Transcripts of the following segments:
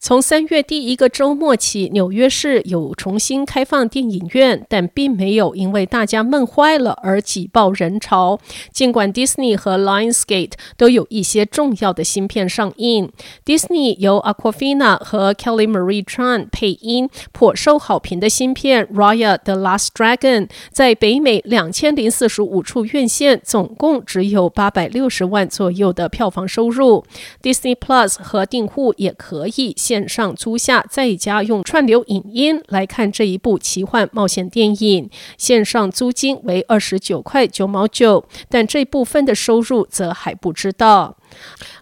从三月第一个周末起，纽约市有重新开放电影院，但并没有因为大家闷坏了而挤爆人潮。尽管 Disney 和 Lionsgate 都有一些重要的新片上映，Disney 由 Aquafina 和 Kelly Marie Tran 配音，颇受好评的新片《Raya the Last Dragon》在北美两千零四十五处院线，总共只有八百六十万左右的票房收入。Disney Plus 和订户也可以。线上租下，在家用串流影音来看这一部奇幻冒险电影，线上租金为二十九块九毛九，但这部分的收入则还不知道。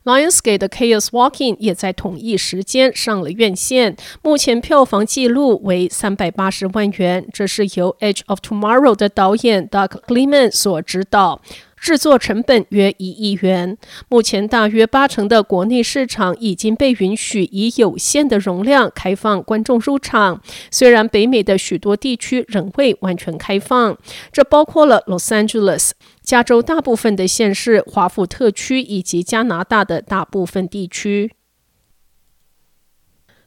Lionsgate 的 Chaos Walking 也在同一时间上了院线，目前票房纪录为三百八十万元，这是由 Edge of Tomorrow 的导演 Doug Liman 所执导。制作成本约一亿元，目前大约八成的国内市场已经被允许以有限的容量开放观众入场。虽然北美的许多地区仍未完全开放，这包括了 Los Angeles、加州大部分的县市、华府特区以及加拿大的大部分地区。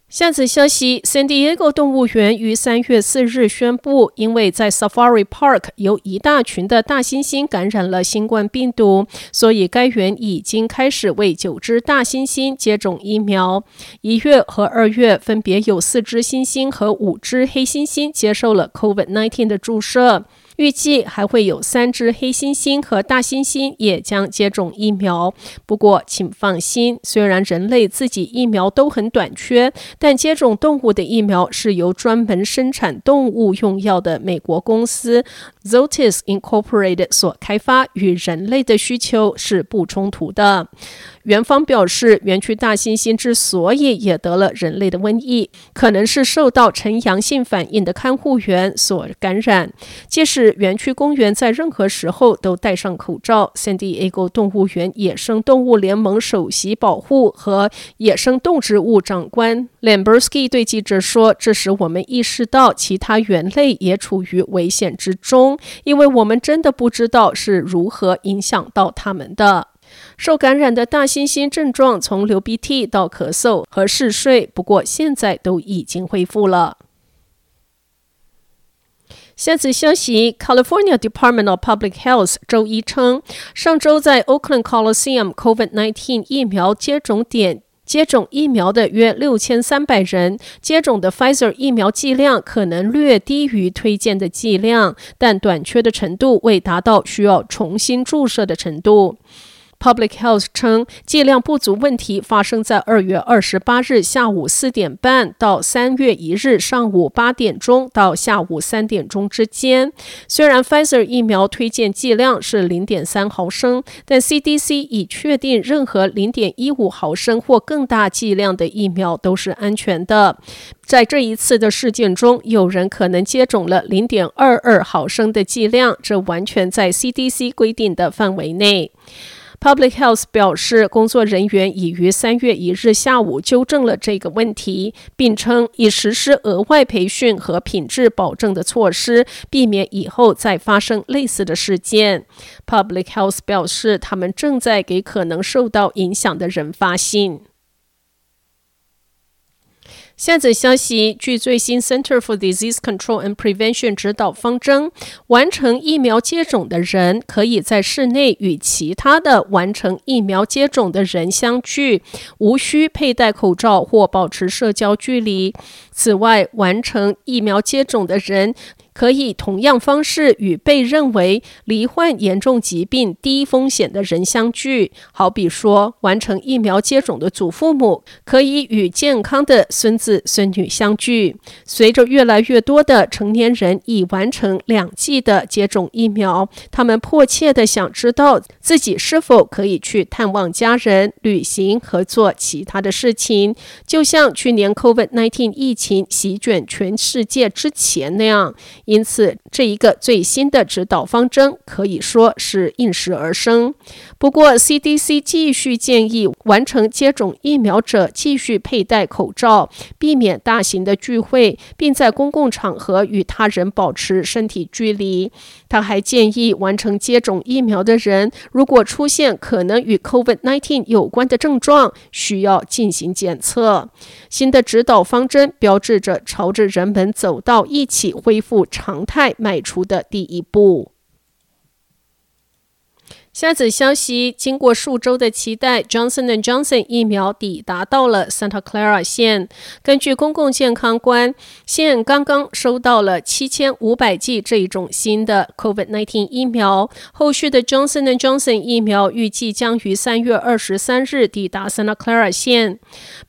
下则消息：San Diego 动物园于三月四日宣布，因为在 Safari Park 有一大群的大猩猩感染了新冠病毒，所以该园已经开始为九只大猩猩接种疫苗。一月和二月分别有四只猩猩和五只黑猩猩接受了 COVID-19 的注射。预计还会有三只黑猩猩和大猩猩也将接种疫苗。不过，请放心，虽然人类自己疫苗都很短缺，但接种动物的疫苗是由专门生产动物用药的美国公司 Zotis Incorporated 所开发，与人类的需求是不冲突的。园方表示，园区大猩猩之所以也得了人类的瘟疫，可能是受到呈阳性反应的看护员所感染。即使园区公园在任何时候都戴上口罩，San Diego 动物园野生动物联盟首席保护和野生动植物长官 Lamberski 对记者说：“这使我们意识到其他猿类也处于危险之中，因为我们真的不知道是如何影响到他们的。”受感染的大猩猩症状从流鼻涕到咳嗽和嗜睡，不过现在都已经恢复了。下次消息：California Department of Public Health 周一称，上周在 Oakland Coliseum COVID-19 疫苗接种点接种疫苗的约六千三百人，接种的 Pfizer 疫苗剂量可能略低于推荐的剂量，但短缺的程度未达到需要重新注射的程度。Public Health 称，剂量不足问题发生在二月二十八日下午四点半到三月一日上午八点钟到下午三点钟之间。虽然 Pfizer 疫苗推荐剂量是零点三毫升，但 CDC 已确定任何零点一五毫升或更大剂量的疫苗都是安全的。在这一次的事件中，有人可能接种了零点二二毫升的剂量，这完全在 CDC 规定的范围内。Public Health 表示，工作人员已于三月一日下午纠正了这个问题，并称已实施额外培训和品质保证的措施，避免以后再发生类似的事件。Public Health 表示，他们正在给可能受到影响的人发信。下载消息，据最新 Center for Disease Control and Prevention 指导方针，完成疫苗接种的人可以在室内与其他的完成疫苗接种的人相聚，无需佩戴口罩或保持社交距离。此外，完成疫苗接种的人，可以同样方式与被认为罹患严重疾病、低风险的人相聚。好比说，完成疫苗接种的祖父母可以与健康的孙子孙女相聚。随着越来越多的成年人已完成两剂的接种疫苗，他们迫切地想知道自己是否可以去探望家人、旅行和做其他的事情，就像去年 COVID-19 疫情席卷全世界之前那样。因此，这一个最新的指导方针可以说是应时而生。不过，CDC 继续建议完成接种疫苗者继续佩戴口罩，避免大型的聚会，并在公共场合与他人保持身体距离。他还建议完成接种疫苗的人，如果出现可能与 COVID-19 有关的症状，需要进行检测。新的指导方针标志着朝着人们走到一起恢复常态迈出的第一步。下则消息：经过数周的期待，Johnson & Johnson 疫苗抵达到了 Santa Clara 县。根据公共健康官，县刚刚收到了七千五百剂这一种新的 COVID-19 疫苗。后续的 Johnson & Johnson 疫苗预计将于三月二十三日抵达 Santa Clara 县。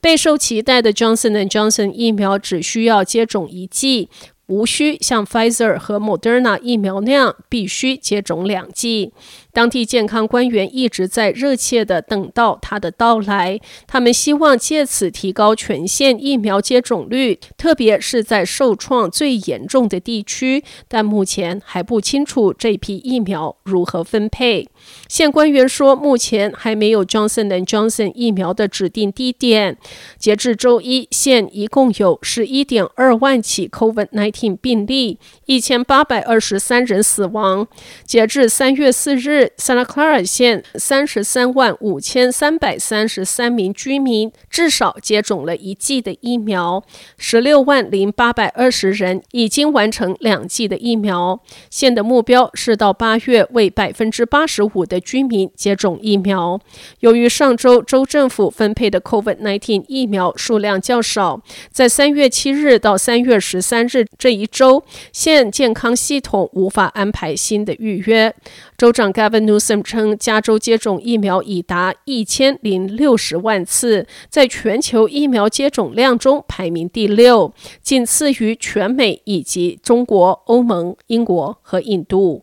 备受期待的 Johnson & Johnson 疫苗只需要接种一剂。无需像 Pfizer 和 Moderna 疫苗那样必须接种两剂。当地健康官员一直在热切地等到他的到来，他们希望借此提高全县疫苗接种率，特别是在受创最严重的地区。但目前还不清楚这批疫苗如何分配。县官员说，目前还没有 Johnson & Johnson 疫苗的指定地点。截至周一，县一共有十一点二万起 COVID-19 病例，一千八百二十三人死亡。截至三月四日。Santa Clara 县三十三万五千三百三十三名居民至少接种了一剂的疫苗，十六万零八百二十人已经完成两剂的疫苗。县的目标是到八月为百分之八十五的居民接种疫苗。由于上周州政府分配的 COVID-19 疫苗数量较少，在三月七日到三月十三日这一周，县健康系统无法安排新的预约。州长 Gavin Newsom 称，加州接种疫苗已达一千零六十万次，在全球疫苗接种量中排名第六，仅次于全美以及中国、欧盟、英国和印度。